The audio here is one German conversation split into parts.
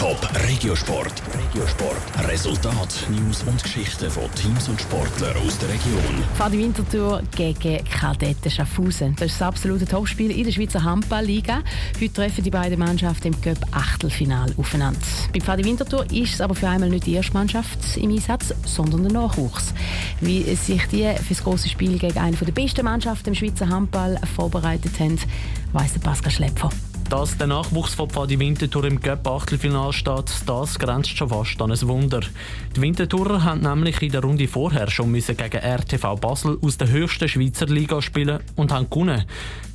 Top Regiosport. Regiosport. Resultat, News und Geschichten von Teams und Sportlern aus der Region. Fahrt Winterthur gegen Kadetten Schaffhausen. Das ist das absolute Topspiel in der Schweizer Handballliga. Heute treffen die beiden Mannschaften im Cup Achtelfinal aufeinander. Bei Pfadi Winterthur ist es aber für einmal nicht die erste Mannschaft im Einsatz, sondern der Nachwuchs. Wie sich die für das große Spiel gegen eine der besten Mannschaften im Schweizer Handball vorbereitet haben, weiss der Pascal Schlepfer. Dass der Nachwuchs von Pfadi Winterthur im Cup Achtelfinal steht, das grenzt schon fast an ein Wunder. Die Winterthurer haben nämlich in der Runde vorher schon müssen gegen RTV Basel aus der höchsten Schweizer Liga spielen und haben gewonnen.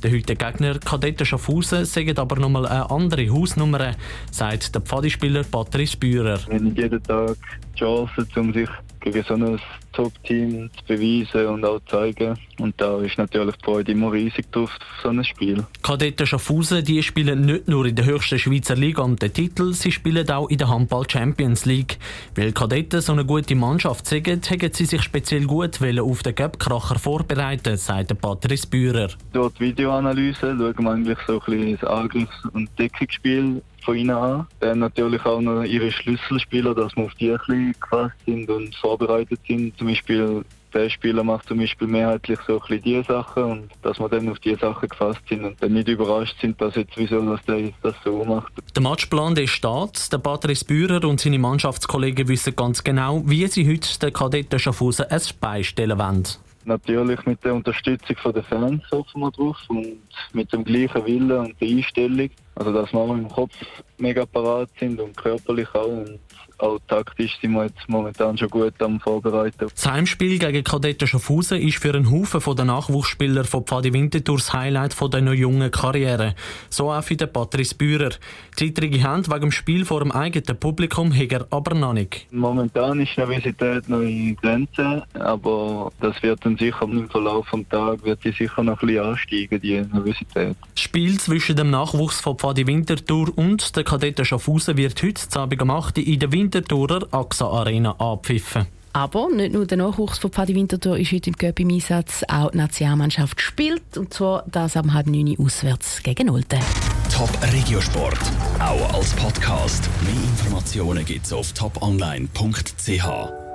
Der heutige Gegner Kadetten Schaffhausen sagen aber nochmal eine andere Hausnummer, sagt der Pfadi-Spieler Patrice Bührer. Wir haben jeden Tag die Chance, um sich gegen so ein Top-Team zu beweisen und auch zu zeigen. Und da ist natürlich die Freude immer riesig drauf auf so ein Spiel. Kadetten Schaffhausen die spielen nicht nur in der höchsten Schweizer Liga um den Titel, sie spielen auch in der Handball Champions League. Weil Kadetten so eine gute Mannschaft sind, haben sie sich speziell gut auf den Göppkracher vorbereitet, sagt Patrice Bührer. Durch die Videoanalyse schauen wir eigentlich so ein bisschen das Angriffs- und Deckungsspiel von ihnen an. Dann natürlich auch noch ihre Schlüsselspieler, dass wir auf die ein bisschen gefasst sind und vorbereitet sind. Zum Beispiel der Spieler macht zum Beispiel mehrheitlich so ein bisschen diese Sachen und dass wir dann auf diese Sachen gefasst sind und dann nicht überrascht sind, dass jetzt wieso dass der jetzt das so macht. Der Matchplan der steht. Der Patrice Bührer und seine Mannschaftskollegen wissen ganz genau, wie sie heute den Kadetten Schaffhausen ein beistellen wollen. Natürlich mit der Unterstützung der Fans hoffen wir drauf und mit dem gleichen Willen und der Einstellung. Also dass wir im Kopf mega parat sind und körperlich auch. Und auch taktisch sind wir jetzt momentan schon gut am Vorbereiten. Das Heimspiel gegen Kadetten Schaffhausen ist für einen Haufen von den Nachwuchsspieler von Pfadi Winterthur das Highlight von der noch jungen Karriere. So auch für den Patrice Bührer. Zeitrige Hand wegen dem Spiel vor dem eigenen Publikum hat er aber noch nicht. Momentan ist die Nervosität noch in Grenzen, aber das wird dann sicher im Verlauf des Tages wird die sicher noch ein bisschen ansteigen, die Nervosität. Das Spiel zwischen dem Nachwuchs von Pfadi Winterthur und der Kadetten Schaffhausen wird heute Abend um 8 in der Winterthurer AXA Arena abpfiffen. Aber nicht nur der Nachwuchs von Pfadi Winterthur ist heute im Göpp im Einsatz, auch die Nationalmannschaft spielt, und zwar das am halb neun auswärts gegen Olten. Top Regiosport, auch als Podcast. Mehr Informationen gibt's auf toponline.ch.